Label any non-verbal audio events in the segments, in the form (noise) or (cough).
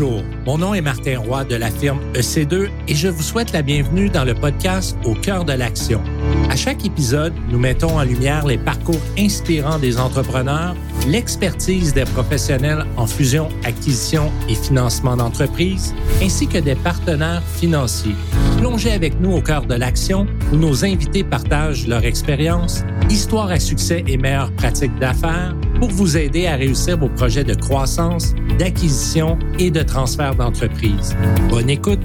Bonjour, mon nom est Martin Roy de la firme EC2 et je vous souhaite la bienvenue dans le podcast Au cœur de l'action. À chaque épisode, nous mettons en lumière les parcours inspirants des entrepreneurs, l'expertise des professionnels en fusion, acquisition et financement d'entreprises, ainsi que des partenaires financiers. Plongez avec nous au cœur de l'action où nos invités partagent leur expérience, histoire à succès et meilleures pratiques d'affaires pour vous aider à réussir vos projets de croissance, d'acquisition et de transfert d'entreprise. Bonne écoute!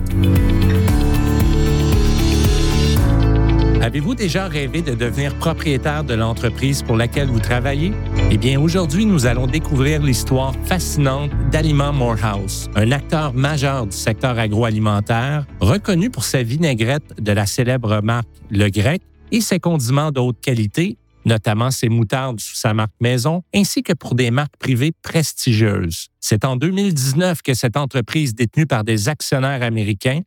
Avez-vous déjà rêvé de devenir propriétaire de l'entreprise pour laquelle vous travaillez? Eh bien, aujourd'hui, nous allons découvrir l'histoire fascinante d'Aliments Morehouse, un acteur majeur du secteur agroalimentaire, reconnu pour sa vinaigrette de la célèbre marque Le Grec et ses condiments de qualité, notamment ses moutardes sous sa marque maison, ainsi que pour des marques privées prestigieuses. C'est en 2019 que cette entreprise détenue par des actionnaires américains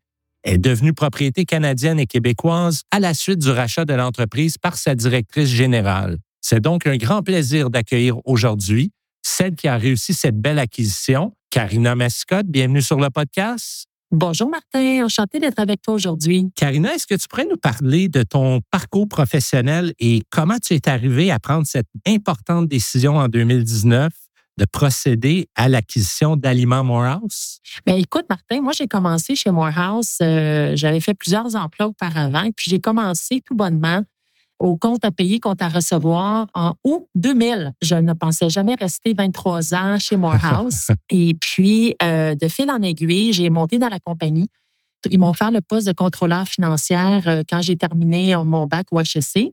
est devenue propriété canadienne et québécoise à la suite du rachat de l'entreprise par sa directrice générale. C'est donc un grand plaisir d'accueillir aujourd'hui celle qui a réussi cette belle acquisition, Karina Mascotte. Bienvenue sur le podcast. Bonjour Martin, enchanté d'être avec toi aujourd'hui. Karina, est-ce que tu pourrais nous parler de ton parcours professionnel et comment tu es arrivé à prendre cette importante décision en 2019 de procéder à l'acquisition d'Aliments Morehouse? Bien, écoute, Martin, moi, j'ai commencé chez Morehouse. Euh, j'avais fait plusieurs emplois auparavant. Puis, j'ai commencé tout bonnement au compte à payer, compte à recevoir en août 2000. Je ne pensais jamais rester 23 ans chez Morehouse. (laughs) Et puis, euh, de fil en aiguille, j'ai monté dans la compagnie. Ils m'ont fait le poste de contrôleur financière euh, quand j'ai terminé mon bac au HEC.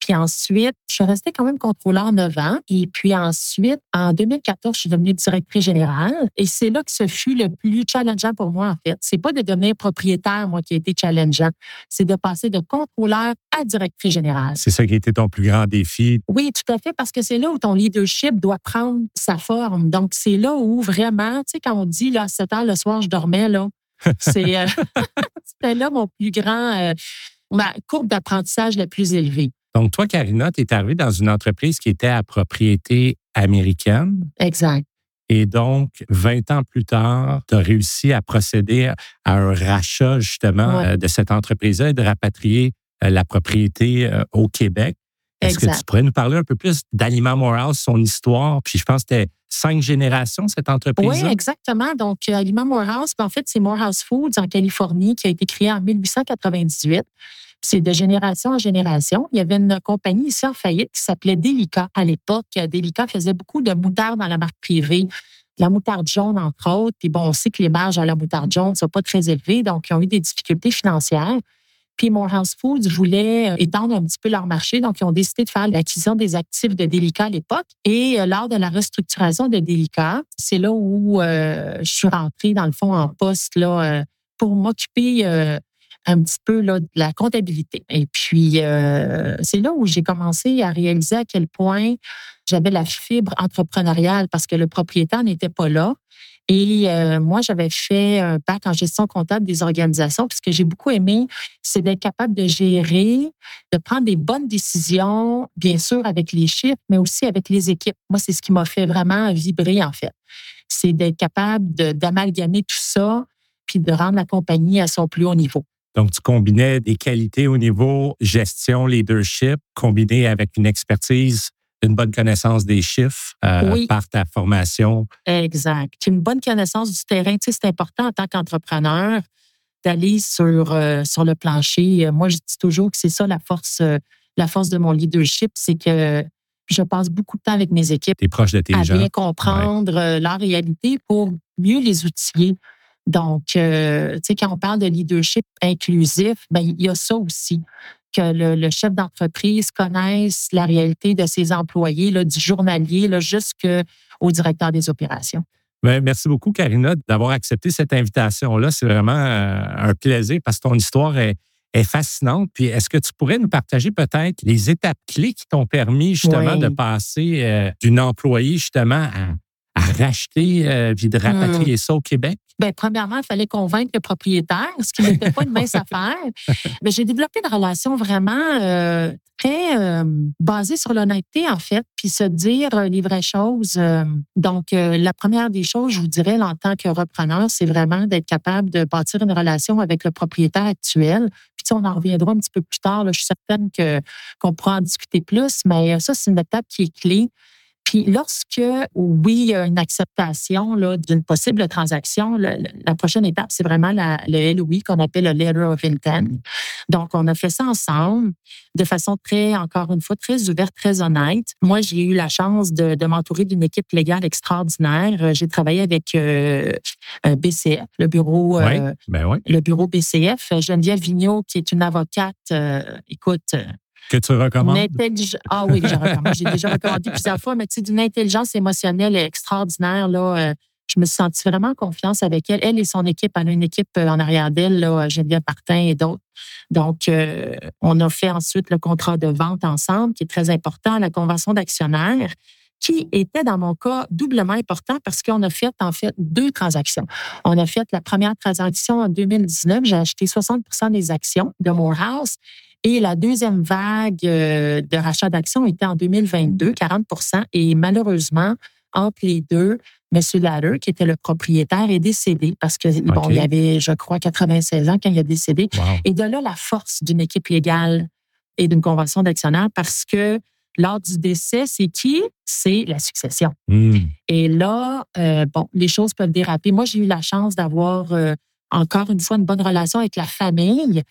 Puis ensuite, je suis restée quand même contrôleur 9 ans. Et puis ensuite, en 2014, je suis devenue directrice générale. Et c'est là que ce fut le plus challengeant pour moi, en fait. C'est pas de devenir propriétaire, moi, qui a été challengeant. C'est de passer de contrôleur à directrice générale. C'est ça qui a été ton plus grand défi? Oui, tout à fait, parce que c'est là où ton leadership doit prendre sa forme. Donc, c'est là où vraiment, tu sais, quand on dit, là, à 7 heures le soir, je dormais, là, (laughs) c'est, euh, (laughs) c'était là mon plus grand, euh, ma courbe d'apprentissage la plus élevée. Donc, toi, Karina, tu es arrivée dans une entreprise qui était à propriété américaine. Exact. Et donc, 20 ans plus tard, tu as réussi à procéder à un rachat justement euh, de cette entreprise-là et de rapatrier euh, la propriété euh, au Québec. Est-ce que tu pourrais nous parler un peu plus d'Aliment Morehouse, son histoire? Puis je pense que c'était cinq générations, cette entreprise. Oui, exactement. Donc, Aliment Morehouse, en fait, c'est Morehouse Foods en Californie qui a été créé en 1898. C'est de génération en génération. Il y avait une compagnie ici en faillite qui s'appelait Delica à l'époque. Delica faisait beaucoup de moutarde dans la marque privée. La moutarde jaune, entre autres. Puis bon, on sait que les marges à la moutarde jaune ne sont pas très élevées, donc ils ont eu des difficultés financières. Puis Morehouse Foods voulait euh, étendre un petit peu leur marché, donc ils ont décidé de faire l'acquisition des actifs de Delica à l'époque. Et euh, lors de la restructuration de Delica, c'est là où euh, je suis rentrée, dans le fond, en poste là, pour m'occuper un petit peu là, de la comptabilité. Et puis, euh, c'est là où j'ai commencé à réaliser à quel point j'avais la fibre entrepreneuriale parce que le propriétaire n'était pas là. Et euh, moi, j'avais fait un bac en gestion comptable des organisations. Puis ce que j'ai beaucoup aimé, c'est d'être capable de gérer, de prendre des bonnes décisions, bien sûr avec les chiffres, mais aussi avec les équipes. Moi, c'est ce qui m'a fait vraiment vibrer, en fait. C'est d'être capable d'amalgamer tout ça, puis de rendre la compagnie à son plus haut niveau. Donc, tu combinais des qualités au niveau gestion, leadership, combiné avec une expertise, une bonne connaissance des chiffres euh, par ta formation. Exact. Une bonne connaissance du terrain. Tu sais, c'est important en tant qu'entrepreneur d'aller sur, euh, sur le plancher. Moi, je dis toujours que c'est ça la force, euh, la force de mon leadership, c'est que je passe beaucoup de temps avec mes équipes. Es proche de tes à gens. bien comprendre leur réalité pour mieux les outiller. Donc, euh, tu sais, quand on parle de leadership inclusif, ben, il y a ça aussi, que le, chef d'entreprise connaisse la réalité de ses employés, là, du journalier jusqu'au directeur des opérations. Bien, merci beaucoup, Karina, d'avoir accepté cette invitation-là. C'est vraiment euh, un plaisir parce que ton histoire est, fascinante. Puis, est-ce que tu pourrais nous partager peut-être les étapes clés qui t'ont permis justement de passer euh, d'une employée justement à, racheter puis de rapatrier mmh. ça au Québec? Ben, premièrement, il fallait convaincre le propriétaire, ce qui n'était pas une mince (laughs) affaire. Mais j'ai développé une relation vraiment euh, très euh, basée sur l'honnêteté, en fait, puis se dire euh, les vraies choses. donc, la première des choses, je vous dirais, en tant que repreneur, c'est vraiment d'être capable de bâtir une relation avec le propriétaire actuel. Puis, on en reviendra un petit peu plus tard. je suis certaine que, qu'on pourra en discuter plus, mais ça, c'est une étape qui est clé. Puis lorsque, oui, il y a une acceptation d'une possible transaction, la prochaine étape, c'est vraiment le LOI qu'on appelle le Letter of Intent. Donc, on a fait ça ensemble de façon très, encore une fois, très ouverte, très honnête. Moi, j'ai eu la chance de, m'entourer d'une équipe légale extraordinaire. J'ai travaillé avec euh, euh, BCF, le bureau, euh, ben le bureau BCF. Geneviève Vigneault, qui est une avocate, écoute, que tu recommandes? Ah oui. J'ai déjà recommandé plusieurs fois, mais tu sais, d'une intelligence émotionnelle extraordinaire, là. Euh, je me suis sentie vraiment confiance avec elle. Elle et son équipe, elle a une équipe euh, en arrière d'elle, là, Geneviève Martin et d'autres. Donc, euh, on a fait ensuite le contrat de vente ensemble, qui est très important, la convention d'actionnaire, qui était dans mon cas doublement important parce qu'on a fait en fait deux transactions. On a fait la première transaction en 2019, j'ai acheté 60% des actions de Morehouse et la deuxième vague euh, de rachat d'actions était en 2022, 40% Et malheureusement, entre les deux, M. Latter, qui était le propriétaire, est décédé parce que bon, il avait, je crois, 96 ans quand il a décédé. Et de là, la force d'une équipe légale et d'une convention d'actionnaires parce que lors du décès, c'est qui? C'est la succession. Hmm. Et là, euh, bon, les choses peuvent déraper. Moi, j'ai eu la chance d'avoir euh, encore une fois une bonne relation avec la famille.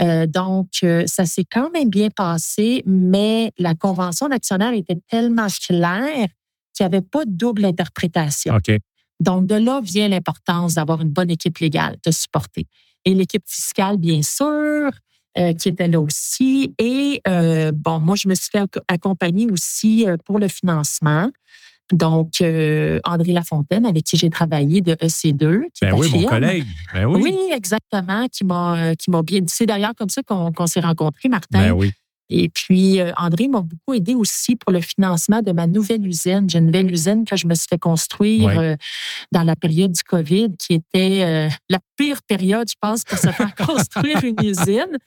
Euh, donc, euh, ça s'est quand même bien passé, mais la convention d'actionnaire était tellement claire qu'il n'y avait pas de double interprétation. Donc, de là vient l'importance d'avoir une bonne équipe légale, de supporter. Et l'équipe fiscale, bien sûr, euh, qui était là aussi. Et bon, moi, je me suis fait accompagner aussi pour le financement. Donc, euh, André Lafontaine, avec qui j'ai travaillé de EC2. Qui ben oui, mon collègue. Ben oui. oui. exactement, qui m'a, euh, qui m'a bien dit. C'est d'ailleurs comme ça qu'on, s'est rencontrés, Martin. Ben oui. Et puis, euh, André m'a beaucoup aidé aussi pour le financement de ma nouvelle usine. J'ai une nouvelle usine que je me suis fait construire dans la période du COVID, qui était la pire période, je pense, pour se faire (laughs) construire une usine.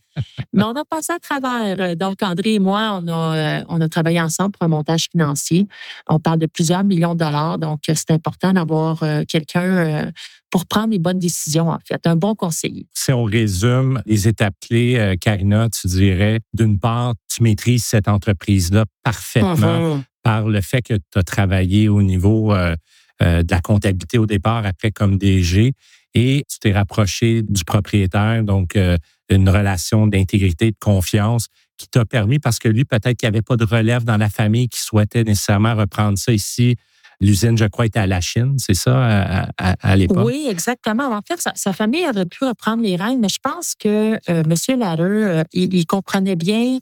Mais on a passé à travers. Donc, André et moi, on a, euh, on a travaillé ensemble pour un montage financier. On parle de plusieurs millions de dollars. Donc, c'est important d'avoir euh, quelqu'un euh, pour prendre les bonnes décisions, en fait, un bon conseiller. Si on résume les étapes clés, Karina, tu dirais, d'une part, tu maîtrises cette entreprise-là parfaitement mm-hmm. par le fait que tu as travaillé au niveau de la comptabilité au départ, après comme DG, et tu t'es rapproché du propriétaire, donc une relation d'intégrité, de confiance qui t'a permis, parce que lui, peut-être qu'il n'y avait pas de relève dans la famille qui souhaitait nécessairement reprendre ça ici. L'usine, je crois, était à la Chine, c'est ça, à, l'époque? Oui, exactement. En fait, sa, famille aurait pu reprendre les rênes, mais je pense que euh, M. Lader, il, comprenait bien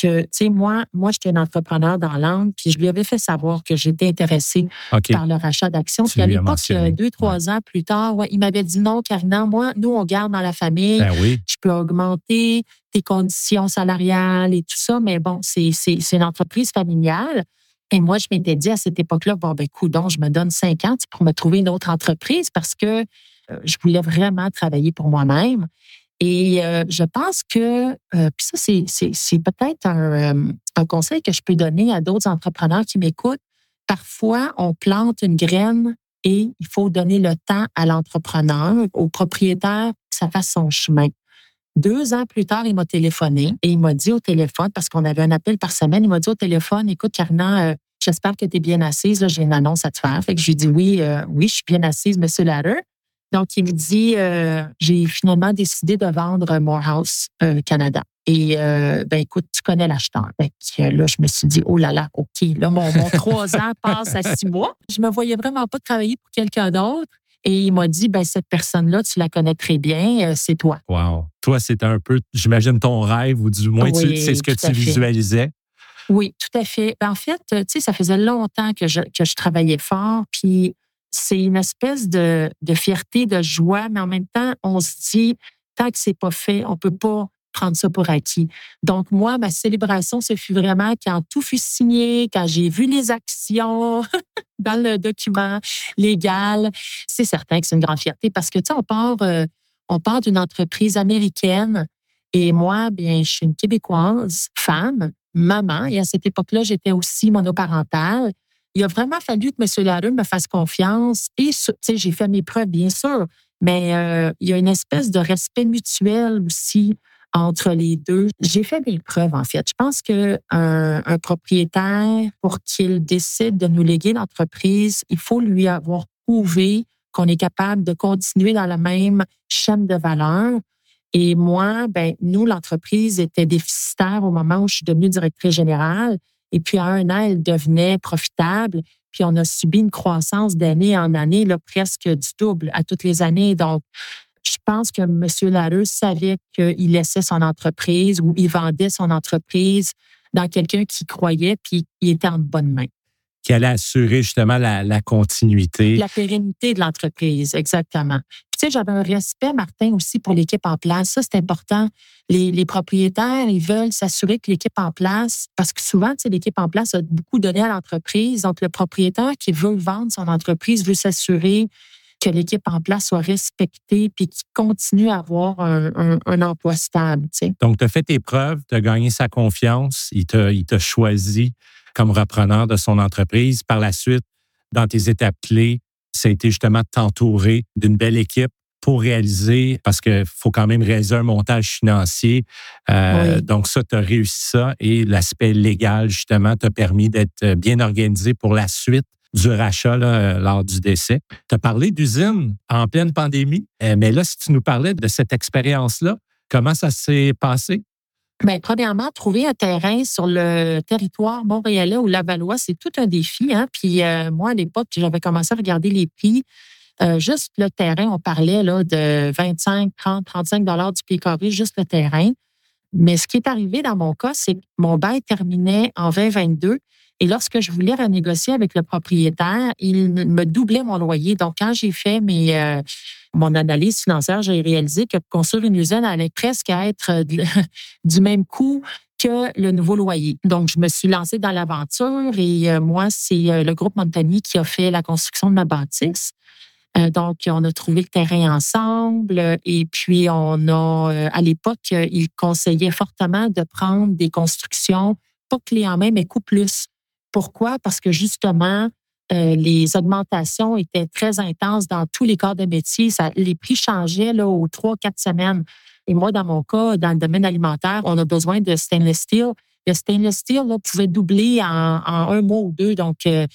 que, tu sais, moi, moi, j'étais un entrepreneur dans l'angle, puis je lui avais fait savoir que j'étais intéressée par le rachat d'actions. Puis à l'époque, deux, trois ans plus tard, il m'avait dit non, Karina, moi, nous, on garde dans la famille. Ben oui. Je peux augmenter tes conditions salariales et tout ça, mais bon, c'est une entreprise familiale. Et moi, je m'étais dit à cette époque-là, bon, ben, donc je me donne cinq ans pour me trouver une autre entreprise parce que euh, je voulais vraiment travailler pour moi-même. Et euh, je pense que, euh, puis ça, c'est peut-être euh, un, conseil que je peux donner à d'autres entrepreneurs qui m'écoutent. Parfois, on plante une graine et il faut donner le temps à l'entrepreneur, au propriétaire, que ça fasse son chemin. Deux ans plus tard, il m'a téléphoné et il m'a dit au téléphone, parce qu'on avait un appel par semaine, il m'a dit au téléphone, écoute, Karina, j'espère que tu es bien assise, j'ai une annonce à te faire. Fait que je lui ai dit oui, oui, je suis bien assise, Monsieur Latter. Donc, il me dit, euh, j'ai finalement décidé de vendre Morehouse euh, Canada. Et euh, ben écoute, tu connais l'acheteur. là, je me suis dit, oh là là, OK, là, mon, (laughs) trois ans passe à six mois. Je me voyais vraiment pas travailler pour quelqu'un d'autre. Et il m'a dit, ben cette personne-là, tu la connais très bien, c'est toi. Wow. Toi, c'était un peu, j'imagine, ton rêve, ou du moins, c'est ce que tu visualisais. Oui, tout à fait. Ben, en fait, tu sais, ça faisait longtemps que je, que je travaillais fort. Puis c'est une espèce de, fierté, de joie, mais en même temps, on se dit, tant que c'est pas fait, on peut pas prendre ça pour acquis. Donc, moi, ma célébration, ce fut vraiment quand tout fut signé, quand j'ai vu les actions (laughs) dans le document légal. C'est certain que c'est une grande fierté parce que, tu sais, on part, euh, on part d'une entreprise américaine et moi, bien, je suis une Québécoise, femme, maman, et à cette époque-là, j'étais aussi monoparentale. Il a vraiment fallu que M. Larue me fasse confiance et, j'ai fait mes preuves, bien sûr, mais euh, il y a une espèce de respect mutuel aussi entre les deux. J'ai fait mes preuves, en fait. Je pense qu'un un propriétaire, pour qu'il décide de nous léguer l'entreprise, il faut lui avoir prouvé qu'on est capable de continuer dans la même chaîne de valeur. Et moi, ben, nous, l'entreprise était déficitaire au moment où je suis devenue directrice générale. Et puis, à un an, elle devenait profitable. Puis, on a subi une croissance d'année en année, là, presque du double à toutes les années. Donc, je pense que M. Larue savait qu'il laissait son entreprise ou il vendait son entreprise dans quelqu'un qui croyait, puis il était en bonne main. Qui allait assurer justement la, continuité. La pérennité de l'entreprise, exactement. tu sais, j'avais un respect, Martin, aussi pour l'équipe en place. Ça, c'est important. Les, les, propriétaires, ils veulent s'assurer que l'équipe en place, parce que souvent, tu sais, l'équipe en place a beaucoup donné à l'entreprise. Donc, le propriétaire qui veut vendre son entreprise veut s'assurer que l'équipe en place soit respectée puis qu'il continue à avoir un, emploi stable. Donc, tu as fait tes preuves, tu as gagné sa confiance, il t'a choisi comme repreneur de son entreprise. Par la suite, dans tes étapes clés, ça a été justement de t'entourer d'une belle équipe pour réaliser, parce qu'il faut quand même réaliser un montage financier. Euh, donc, ça, tu as réussi ça et l'aspect légal, justement, t'a permis d'être bien organisé pour la suite du rachat euh, lors du décès. Tu as parlé d'usine en pleine pandémie, euh, mais là, si tu nous parlais de cette expérience-là, comment ça s'est passé? Bien, premièrement, trouver un terrain sur le territoire montréalais ou Lavallois, c'est tout un défi. Hein? Puis euh, moi, à l'époque, j'avais commencé à regarder les prix. juste le terrain, on parlait là, de 25, 30, 35 dollars du pied carré, juste le terrain. Mais ce qui est arrivé dans mon cas, c'est que mon bail terminait en 2022 et lorsque je voulais renégocier avec le propriétaire, il me doublait mon loyer. Donc, quand j'ai fait mes, euh, mon analyse financière, j'ai réalisé que construire une usine allait presque être (laughs) du même coût que le nouveau loyer. Donc, je me suis lancée dans l'aventure et euh, moi, c'est euh, le groupe Montagny qui a fait la construction de ma bâtisse. donc, on a trouvé le terrain ensemble et puis on a, à l'époque, il conseillait fortement de prendre des constructions pas clés en main, mais coût plus. Pourquoi? Parce que justement, euh, les augmentations étaient très intenses dans tous les corps de métier. Ça, les prix changeaient là, aux trois, quatre semaines. Et moi, dans mon cas, dans le domaine alimentaire, on a besoin de stainless steel. Le stainless steel là, pouvait doubler en, un mois ou deux. Donc, euh,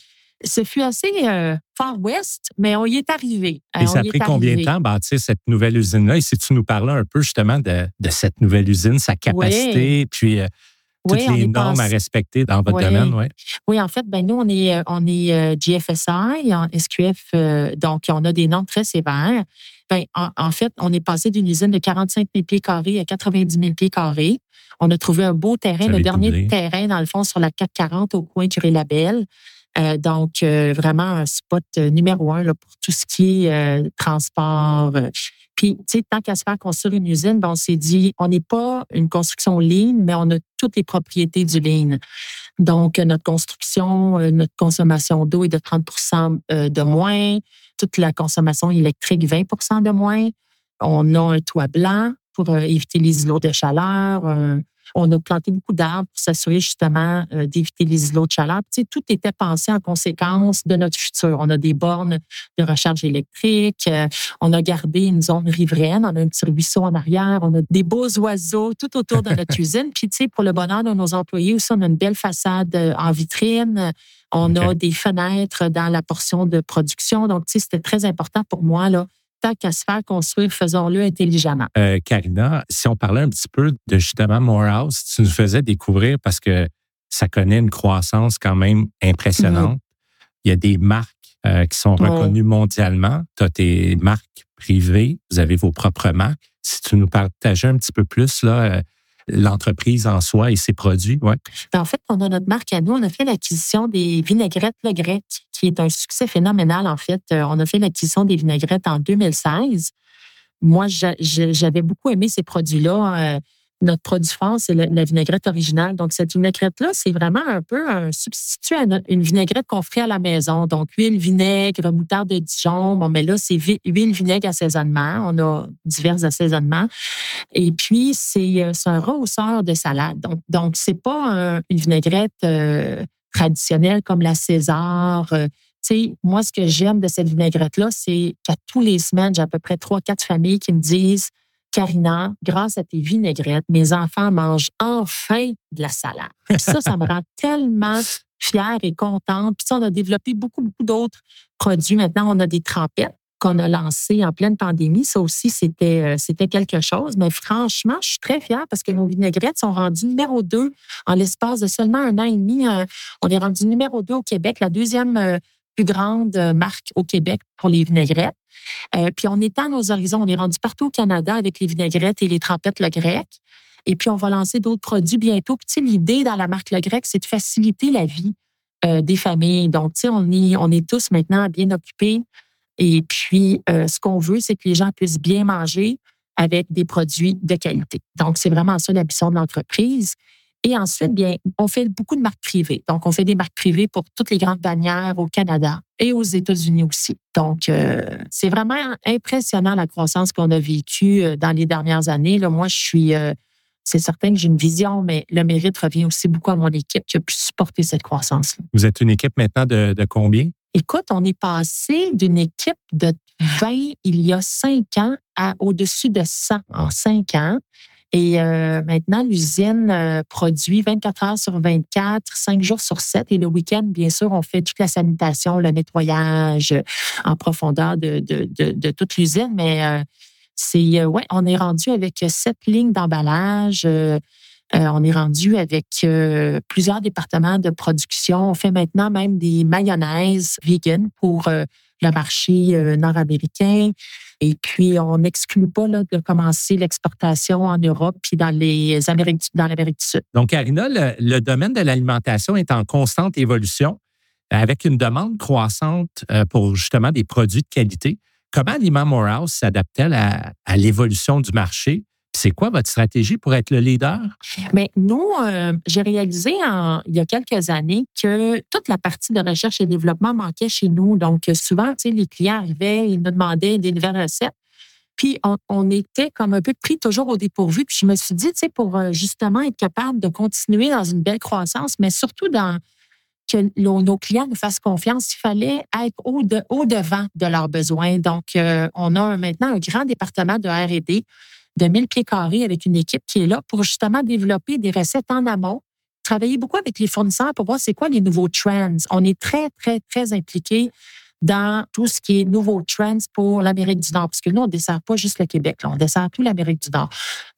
ce fut assez euh, far west, mais on y est arrivé. Et ça a pris combien de temps bâtir cette nouvelle usine-là? Et si tu nous parlais un peu justement de, cette nouvelle usine, sa capacité, puis toutes les normes à respecter dans votre domaine, oui. Oui, en fait, ben nous, on est, euh, on est euh, GFSI, en SQF, euh, donc on a des normes très sévères. Ben, en, fait, on est passé d'une usine de 45 000 pieds carrés à 90 000 pieds carrés. On a trouvé un beau terrain, le dernier terrain, dans le fond, sur la 440 au coin du Ré-Label. donc, vraiment un spot numéro un là, pour tout ce qui est transport, puis, tu sais, tant qu'à se faire construire une usine, ben, on s'est dit, on n'est pas une construction lean, mais on a toutes les propriétés du lean. Donc, notre construction, euh, notre consommation d'eau est de 30% euh, de moins, toute la consommation électrique 20% de moins. On a un toit blanc pour euh, éviter les îlots de chaleur, on a planté beaucoup d'arbres pour s'assurer justement euh, d'éviter les îlots de chaleur. Tu sais, tout était pensé en conséquence de notre futur. On a des bornes de recharge électrique, euh, on a gardé une zone riveraine, on a un petit ruisseau en arrière, on a des beaux oiseaux tout autour de notre (laughs) usine. Puis, tu sais, pour le bonheur de nos employés aussi, on a une belle façade euh, en vitrine. On a des fenêtres dans la portion de production. Donc, tu sais, c'était très important pour moi, là, tant qu'à se faire construire, faisons-le intelligemment. Euh, Karina, si on parlait un petit peu de justement Morehouse, tu nous faisais découvrir parce que ça connaît une croissance quand même impressionnante. Mhm. Il y a des marques euh, qui sont reconnues mondialement. Tu as tes marques privées, vous avez vos propres marques. Si tu nous partageais un petit peu plus, là, euh, l'entreprise en soi et ses produits. Ben, en fait, on a notre marque à nous. On a fait l'acquisition des vinaigrettes Le Grec, qui est un succès phénoménal, en fait. Euh, on a fait l'acquisition des vinaigrettes en 2016. Moi, j'avais beaucoup aimé ces produits-là. Notre produit fort, c'est la, vinaigrette originale. Donc, cette vinaigrette-là, c'est vraiment un peu un substitut à une vinaigrette qu'on ferait à la maison. Donc, huile, vinaigre, moutarde de Dijon. Bon, mais là, c'est huile, vinaigre, assaisonnement. On a divers assaisonnements. Et puis, c'est euh, un rehausseur de salade. Donc, donc c'est pas une vinaigrette euh, traditionnelle comme la César. Euh, moi, ce que j'aime de cette vinaigrette-là, c'est qu'à tous les semaines, j'ai à peu près trois, quatre familles qui me disent Karina, grâce à tes vinaigrettes, mes enfants mangent enfin de la salade. ça, ça me rend (laughs) tellement fière et contente. Puis ça, on a développé beaucoup, beaucoup d'autres produits. Maintenant, on a des trempettes qu'on a lancées en pleine pandémie. Ça aussi, c'était, euh, c'était quelque chose. Mais franchement, je suis très fière parce que nos vinaigrettes sont rendues numéro deux en l'espace de seulement un an et demi. Euh, on est rendu numéro deux au Québec, la deuxième euh, plus grande marque au Québec pour les vinaigrettes. Euh, puis on étend nos horizons. On est rendu partout au Canada avec les vinaigrettes et les trempettes Le Grec. Et puis, on va lancer d'autres produits bientôt. Puis, l'idée dans la marque Le Grec, c'est de faciliter la vie euh, des familles. Donc, tu sais, on est, tous maintenant bien occupés. Et puis, euh, ce qu'on veut, c'est que les gens puissent bien manger avec des produits de qualité. Donc, c'est vraiment ça la mission de l'entreprise. Et ensuite, bien, on fait beaucoup de marques privées. Donc, on fait des marques privées pour toutes les grandes bannières au Canada et aux États-Unis aussi. Donc, euh, c'est vraiment impressionnant la croissance qu'on a vécue euh, dans les dernières années. Là, moi, je suis, euh, c'est certain que j'ai une vision, mais le mérite revient aussi beaucoup à mon équipe qui a pu supporter cette croissance. -là. Vous êtes une équipe maintenant de, de combien? Écoute, on est passé d'une équipe de 20 il y a cinq ans à au-dessus de 100 en cinq ans. Et euh, maintenant, l'usine euh, produit 24 heures sur 24, 5 jours sur 7. Et le week-end, bien sûr, on fait toute la sanitation, le nettoyage en profondeur de, de, de, toute l'usine. Mais euh, c'est, ouais, on est rendu avec sept lignes d'emballage. on est rendu avec plusieurs départements de production. On fait maintenant même des mayonnaises vegan pour le marché nord-américain. Et puis, on n'exclut pas là, de commencer l'exportation en Europe puis dans les Amériques, dans l'Amérique du Sud. Donc, Karina, le, domaine de l'alimentation est en constante évolution avec une demande croissante euh, pour justement des produits de qualité. Comment Aliment Morehouse s'adapte-t-elle à l'évolution du marché? C'est quoi votre stratégie pour être le leader? Mais nous, euh, j'ai réalisé il y a quelques années que toute la partie de recherche et développement manquait chez nous. Donc, souvent, les clients arrivaient, ils nous demandaient des nouvelles recettes. Puis, on, était comme un peu pris toujours au dépourvu. Puis, je me suis dit, pour euh, justement être capable de continuer dans une belle croissance, mais surtout dans que nos clients nous fassent confiance, il fallait être au, devant de leurs besoins. Donc, euh, on a maintenant un grand département de R&D de 1000 pieds carrés avec une équipe qui est là pour justement développer des recettes en amont, travailler beaucoup avec les fournisseurs pour voir c'est quoi les nouveaux trends. On est très, très, très impliqués dans tout ce qui est nouveaux trends pour l'Amérique du Nord, parce que nous, on ne dessert pas juste le Québec, on dessert tout l'Amérique du Nord.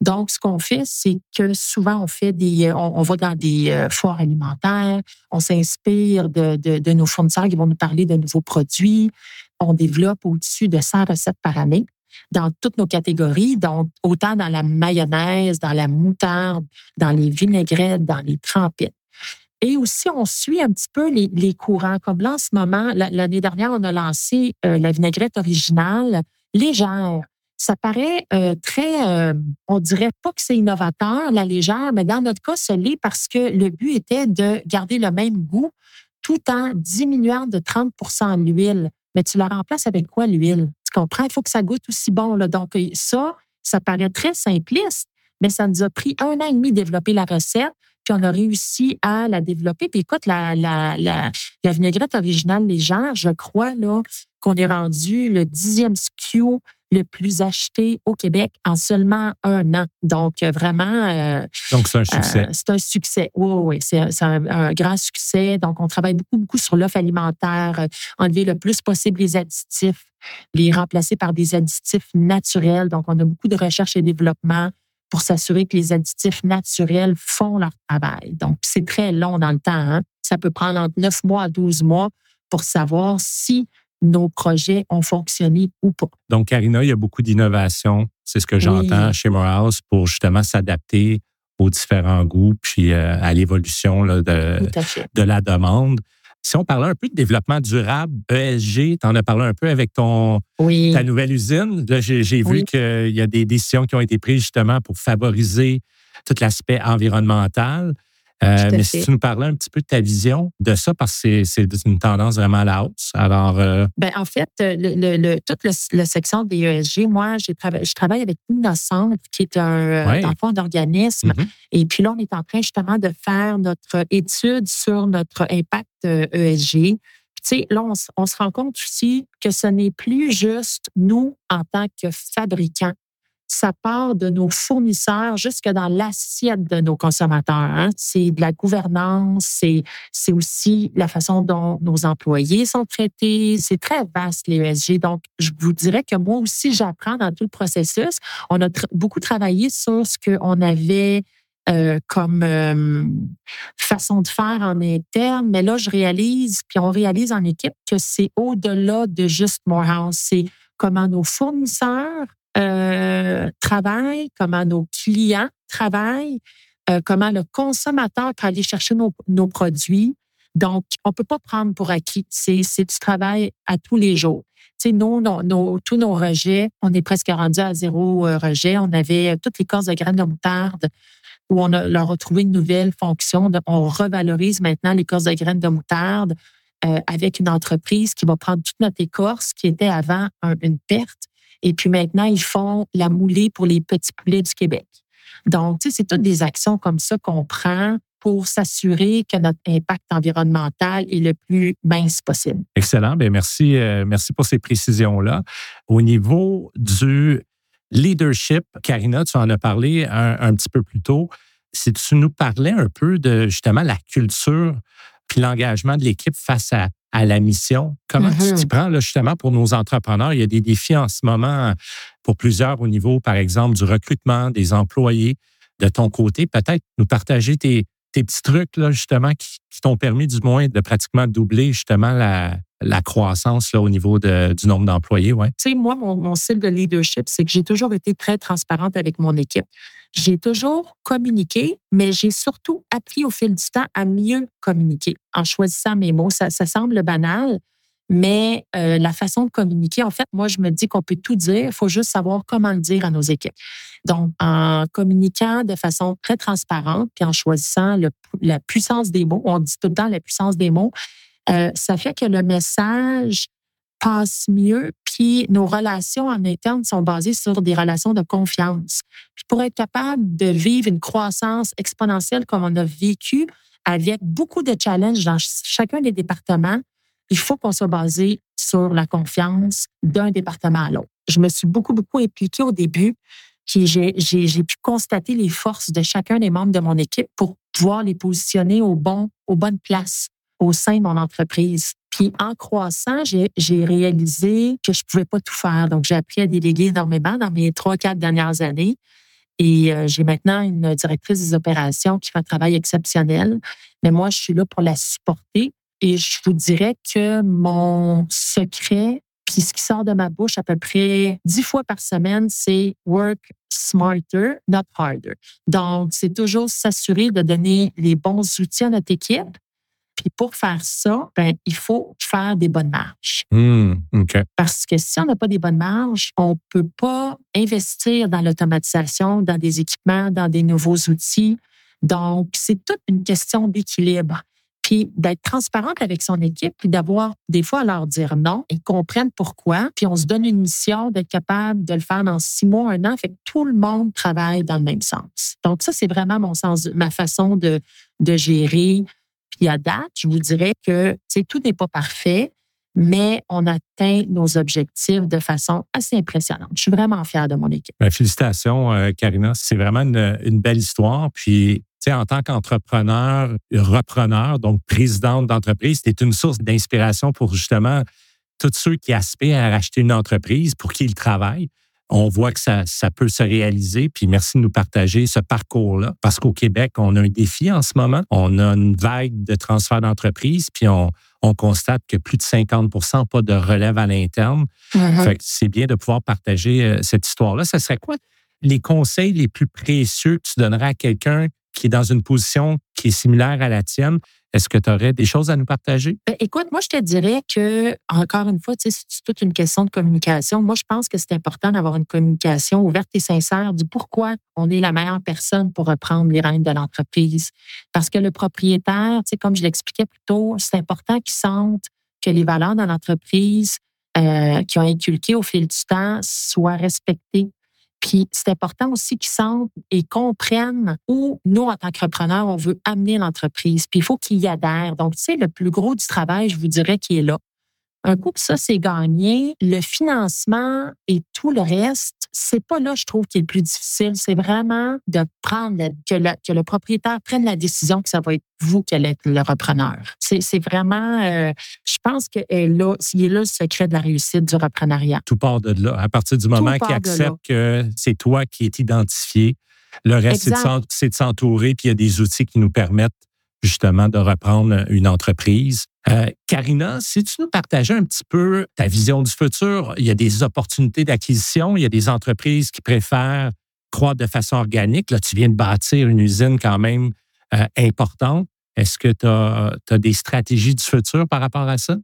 Donc, ce qu'on fait, c'est que souvent, on fait des, on, va dans des euh, foires alimentaires, on s'inspire de, de, de, nos fournisseurs qui vont nous parler de nouveaux produits, on développe au-dessus de 100 recettes par année dans toutes nos catégories, donc autant dans la mayonnaise, dans la moutarde, dans les vinaigrettes, dans les trempettes. Et aussi, on suit un petit peu les, courants. Comme là, en ce moment, l'année dernière, on a lancé euh, la vinaigrette originale légère. Ça paraît euh, très, euh, on dirait pas que c'est innovateur, la légère, mais dans notre cas, ce l'est parce que le but était de garder le même goût tout en diminuant de 30 l'huile. Mais tu la remplaces avec quoi l'huile? Tu comprends? Il faut que ça goûte aussi bon. Là. Donc, euh, ça, ça paraît très simpliste, mais ça nous a pris un an et demi de développer la recette. Puis on a réussi à la développer. Puis écoute, la, la, la, la vinaigrette originale légère, je crois qu'on est rendu le dixième SKU le plus acheté au Québec en seulement un an. Donc, euh, vraiment. Euh, Donc, c'est un succès. Euh, c'est un succès. Oui, oui, c'est un, grand succès. Donc, on travaille beaucoup, beaucoup sur l'offre alimentaire, enlever le plus possible les additifs, les remplacer par des additifs naturels. Donc, on a beaucoup de recherche et développement pour s'assurer que les additifs naturels font leur travail. Donc, c'est très long dans le temps. Hein. Ça peut prendre entre 9 mois à 12 mois pour savoir si nos projets ont fonctionné ou pas. Donc, Karina, il y a beaucoup d'innovation, c'est ce que j'entends chez Morehouse, pour justement s'adapter aux différents goûts puis euh, à l'évolution de, de la demande. Si on parlait un peu de développement durable, ESG, tu en as parlé un peu avec ton, ta nouvelle usine. j'ai vu qu'il y a des décisions qui ont été prises justement pour favoriser tout l'aspect environnemental. Euh, mais si tu nous parlais un petit peu de ta vision de ça, parce que c'est une tendance vraiment à la hausse. Alors, euh, ben, en fait, le, le, toute la section des ESG, moi, je travaille avec Innocent, qui est un, ouais. un d'organisme. Mm-hmm. Et puis là, on est en train justement de faire notre étude sur notre impact ESG. Euh, e tu sais, là, on, on, se rend compte aussi que ce n'est plus juste nous en tant que fabricants ça part de nos fournisseurs jusque dans l'assiette de nos consommateurs. Hein. C'est de la gouvernance, c'est, aussi la façon dont nos employés sont traités. C'est très vaste, les ESG. Donc, je vous dirais que moi aussi, j'apprends dans tout le processus. On a beaucoup travaillé sur ce qu'on avait euh, comme euh, façon de faire en interne, mais là, je réalise, puis on réalise en équipe que c'est au-delà de juste Morehouse. C'est comment nos fournisseurs euh, travaille, comment nos clients travaillent, euh, comment le consommateur peut aller chercher nos, nos produits. Donc, on peut pas prendre pour acquis. C'est, c'est du travail à tous les jours. Tu sais, nous, nos, tous nos rejets, on est presque rendu à zéro euh, rejet. On avait toutes les corses de graines de moutarde où on a leur retrouvé une nouvelle fonction. on revalorise maintenant les corses de graines de moutarde euh, avec une entreprise qui va prendre toute notre écorce qui était avant une perte et puis maintenant, ils font la moulée pour les petits poulets du Québec. Donc, tu sais, c'est toutes des actions comme ça qu'on prend pour s'assurer que notre impact environnemental est le plus mince possible. Excellent. Bien, merci, euh, merci pour ces précisions-là. Au niveau du leadership, Karina, tu en as parlé un, un petit peu plus tôt. Si tu nous parlais un peu de justement la culture puis l'engagement de l'équipe face à à la mission. Comment tu t'y mm-hmm. prends là, justement pour nos entrepreneurs? Il y a des défis en ce moment pour plusieurs au niveau, par exemple, du recrutement des employés. De ton côté, peut-être nous partager tes, tes petits trucs, là, justement, qui, t'ont permis du moins de pratiquement doubler justement la, la croissance là, au niveau de, du nombre d'employés. Ouais? Tu sais, moi, mon, mon style de leadership, c'est que j'ai toujours été très transparente avec mon équipe. J'ai toujours communiqué, mais j'ai surtout appris au fil du temps à mieux communiquer en choisissant mes mots. Ça, ça semble banal, mais euh, la façon de communiquer, en fait, moi, je me dis qu'on peut tout dire, il faut juste savoir comment le dire à nos équipes. Donc, en communiquant de façon très transparente, puis en choisissant la puissance des mots, on dit tout le temps la puissance des mots, euh, ça fait que le message passe mieux, puis nos relations en interne sont basées sur des relations de confiance. Puis pour être capable de vivre une croissance exponentielle comme on a vécu avec beaucoup de challenges dans chacun des départements, il faut qu'on soit basé sur la confiance d'un département à l'autre. Je me suis beaucoup, beaucoup impliquée au début, puis j'ai pu constater les forces de chacun des membres de mon équipe pour pouvoir les positionner au bon, aux bonnes places au sein de mon entreprise. Puis en croissant, j'ai réalisé que je pouvais pas tout faire. Donc, j'ai appris à déléguer énormément dans mes trois, quatre dernières années. Et euh, j'ai maintenant une directrice des opérations qui fait un travail exceptionnel. Mais moi, je suis là pour la supporter. Et je vous dirais que mon secret, puis ce qui sort de ma bouche à peu près dix fois par semaine, c'est work smarter, not harder. Donc, c'est toujours s'assurer de donner les bons outils à notre équipe, puis pour faire ça, ben, il faut faire des bonnes marges. Hmm, Parce que si on n'a pas des bonnes marges, on ne peut pas investir dans l'automatisation, dans des équipements, dans des nouveaux outils. Donc, c'est toute une question d'équilibre. Puis d'être transparente avec son équipe, puis d'avoir des fois à leur dire non, ils comprennent pourquoi, puis on se donne une mission d'être capable de le faire dans six mois, un an, fait que tout le monde travaille dans le même sens. Donc ça, c'est vraiment mon sens, ma façon de, de gérer. Puis à date, je vous dirais que tout n'est pas parfait, mais on atteint nos objectifs de façon assez impressionnante. Je suis vraiment fière de mon équipe. Ben, félicitations, euh, Karina. C'est vraiment une, belle histoire. Puis, en tant qu'entrepreneur, repreneur, donc présidente d'entreprise, c'est une source d'inspiration pour justement tous ceux qui aspirent à racheter une entreprise pour qui ils travaillent on voit que ça, ça peut se réaliser. Puis merci de nous partager ce parcours-là. Parce qu'au Québec, on a un défi en ce moment. On a une vague de transfert d'entreprise, puis on, on constate que plus de 50% pas de relève à l'interne. Mm-hmm. Fait que c'est bien de pouvoir partager euh, cette histoire-là. Ça serait quoi les conseils les plus précieux que tu donnerais à quelqu'un qui est dans une position qui est similaire à la tienne, Est-ce que tu aurais des choses à nous partager? Ben, écoute, moi, je te dirais que, encore une fois, c'est toute une question de communication. Moi, je pense que c'est important d'avoir une communication ouverte et sincère du pourquoi on est la meilleure personne pour reprendre les rênes de l'entreprise. Parce que le propriétaire, comme je l'expliquais plus tôt, c'est important qu'il sente que les valeurs de l'entreprise euh, qui ont inculqué au fil du temps soient respectées puis c'est important aussi qu'ils sentent et comprennent où nous, en tant qu'entrepreneurs, on veut amener l'entreprise. Puis il faut qu'ils y adhèrent. Donc, tu sais, le plus gros du travail, je vous dirais, qui est là. Un coup ça, c'est gagné, le financement et tout le reste, c'est pas là, je trouve, qui est le plus difficile. C'est vraiment de prendre, que, le, propriétaire prenne la décision que ça va être vous qui allez être le repreneur. C'est vraiment, euh, je pense que là, est là le secret de la réussite du reprenariat. Tout part de là. À partir du moment qu'il accepte que c'est toi qui es identifié, le reste, c'est de s'entourer, puis il y a des outils qui nous permettent justement de reprendre une entreprise. Euh, Karina, si tu nous partageais un petit peu ta vision du futur, il y a des opportunités d'acquisition, il y a des entreprises qui préfèrent croître de façon organique. Là, tu viens de bâtir une usine quand même euh, importante. Est-ce que tu as, des stratégies du futur par rapport à ça?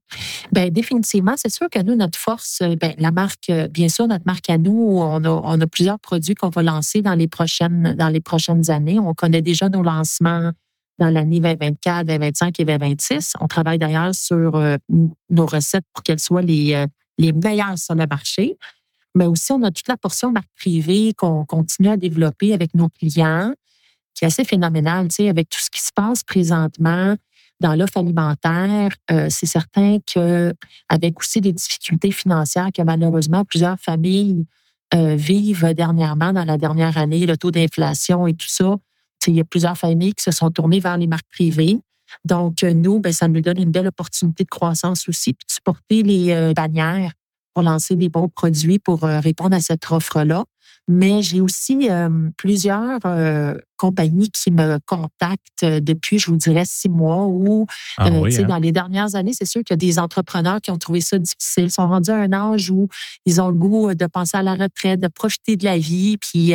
Bien, définitivement. C'est sûr que nous, notre force, euh, bien, la marque, bien sûr, notre marque à nous, on a, on a plusieurs produits qu'on va lancer dans les, prochaines, dans les prochaines années. On connaît déjà nos lancements dans l'année 2024, 2025 et 2026. On travaille d'ailleurs sur euh, nos recettes pour qu'elles soient les, euh, les meilleures sur le marché. Mais aussi, on a toute la portion marque privée qu'on continue à développer avec nos clients, qui est assez phénoménale, tu sais, avec tout ce qui se passe présentement dans l'offre alimentaire. Euh, c'est certain que avec aussi des difficultés financières que malheureusement plusieurs familles vivent dernièrement dans la dernière année, le taux d'inflation et tout ça, il y a plusieurs familles qui se sont tournées vers les marques privées. Donc, euh, nous, ben, ça nous donne une belle opportunité de croissance aussi, puis de supporter les euh, bannières pour lancer des bons produits pour euh, répondre à cette offre-là. Mais j'ai aussi plusieurs compagnies qui me contactent depuis, je vous dirais, six mois ou ah hein? dans les dernières années, c'est sûr qu'il y a des entrepreneurs qui ont trouvé ça difficile, Ils sont rendus à un âge où ils ont le goût de penser à la retraite, de profiter de la vie, puis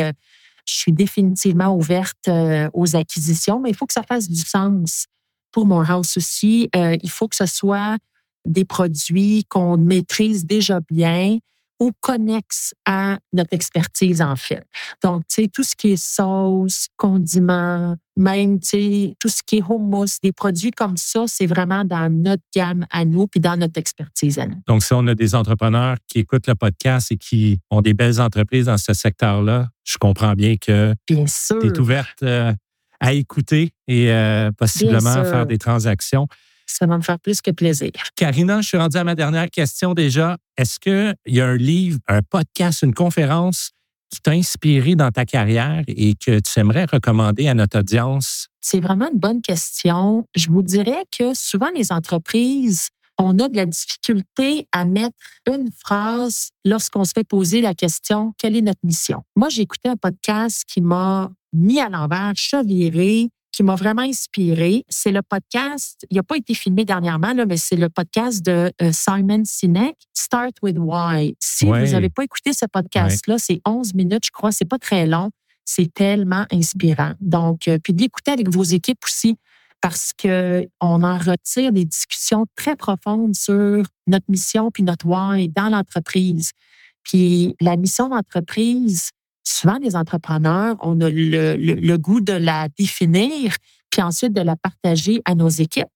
je suis définitivement ouverte euh, aux acquisitions, mais il faut que ça fasse du sens pour mon house aussi. Euh, il faut que ce soit des produits qu'on maîtrise déjà bien ou connexes à notre expertise, en fait. Donc, tu sais, tout ce qui est sauce, condiments, même, tu sais, tout ce qui est hummus, des produits comme ça, c'est vraiment dans notre gamme à nous puis dans notre expertise à nous. Donc, si on a des entrepreneurs qui écoutent le podcast et qui ont des belles entreprises dans ce secteur-là, je comprends bien que tu es ouverte euh, à écouter et euh, possiblement faire des transactions. Ça va me faire plus que plaisir. Karina, je suis rendue à ma dernière question déjà. Est-ce qu'il y a un livre, un podcast, une conférence qui t'a inspiré dans ta carrière et que tu aimerais recommander à notre audience? C'est vraiment une bonne question. Je vous dirais que souvent les entreprises, on a de la difficulté à mettre une phrase lorsqu'on se fait poser la question quelle est notre mission? Moi, j'ai écouté un podcast qui m'a mis à l'envers, chaviré, qui m'a vraiment inspiré. C'est le podcast, il n'a pas été filmé dernièrement, là, mais c'est le podcast de euh, Simon Sinek, Start with Why. Si vous n'avez pas écouté ce podcast-là, c'est 11 minutes, je crois, c'est pas très long. C'est tellement inspirant. Donc, euh, puis d'écouter avec vos équipes aussi, parce qu'on en retire des discussions très profondes sur notre mission puis notre why dans l'entreprise. Puis la mission d'entreprise, souvent les entrepreneurs, on a le, goût de la définir, puis ensuite de la partager à nos équipes.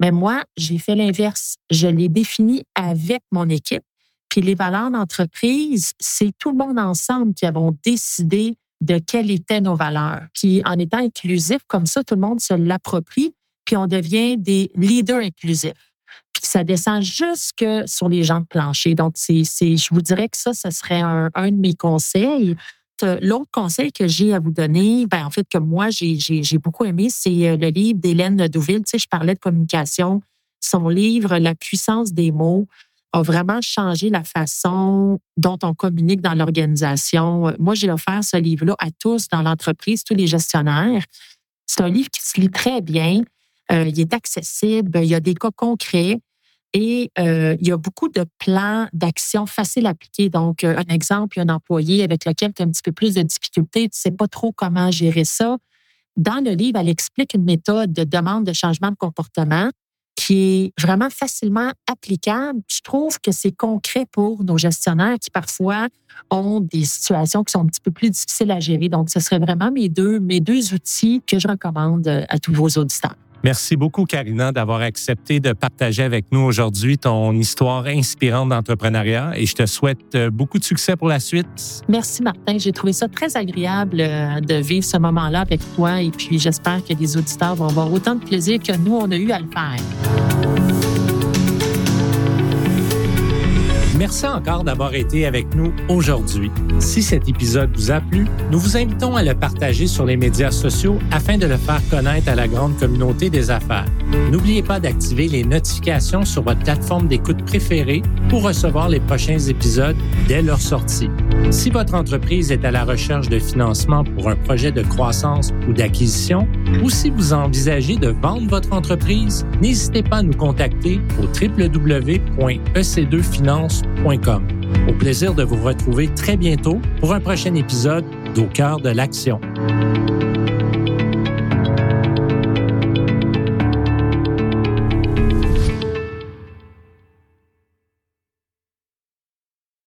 Mais moi, j'ai fait l'inverse. Je l'ai définie avec mon équipe. Puis les valeurs d'entreprise, c'est tout le monde ensemble qui avons décidé de quelles étaient nos valeurs. Puis en étant inclusif comme ça, tout le monde se l'approprie, puis on devient des leaders inclusifs. Puis ça descend jusque sur les gens de plancher. Donc, c'est, je vous dirais que ça, ce serait un, un de mes conseils. Euh, l'autre conseil que j'ai à vous donner, ben, en fait, que moi, j'ai beaucoup aimé, c'est euh, le livre d'Hélène Douville. Tu sais, je parlais de communication. Son livre, La puissance des mots, a vraiment changé la façon dont on communique dans l'organisation. Moi, j'ai offert ce livre-là à tous dans l'entreprise, tous les gestionnaires. C'est un livre qui se lit très bien. Euh, il est accessible. Il y a des cas concrets. Et euh, il y a beaucoup de plans d'action faciles à appliquer. Donc, euh, un exemple, il y a un employé avec lequel tu as un petit peu plus de difficultés, tu ne sais pas trop comment gérer ça. dans le livre, elle explique une méthode de demande de changement de comportement qui est vraiment facilement applicable. Je trouve que c'est concret pour nos gestionnaires qui parfois ont des situations qui sont un petit peu plus difficiles à gérer. Donc, ce serait vraiment mes deux, mes deux outils que je recommande à tous vos auditeurs. Merci beaucoup, Karina, d'avoir accepté de partager avec nous aujourd'hui ton histoire inspirante d'entrepreneuriat et je te souhaite euh, beaucoup de succès pour la suite. Merci, Martin. J'ai trouvé ça très agréable euh, de vivre ce moment-là avec toi et puis j'espère que les auditeurs vont avoir autant de plaisir que nous, on a eu à le faire. Merci encore d'avoir été avec nous aujourd'hui. Si cet épisode vous a plu, nous vous invitons à le partager sur les médias sociaux afin de le faire connaître à la grande communauté des affaires. N'oubliez pas d'activer les notifications sur votre plateforme d'écoute préférée pour recevoir les prochains épisodes dès leur sortie. Si votre entreprise est à la recherche de financement pour un projet de croissance ou d'acquisition, ou si vous envisagez de vendre votre entreprise, n'hésitez pas à nous contacter au www.ec2finance.com au plaisir de vous retrouver très bientôt pour un prochain épisode d'Au cœur de l'action.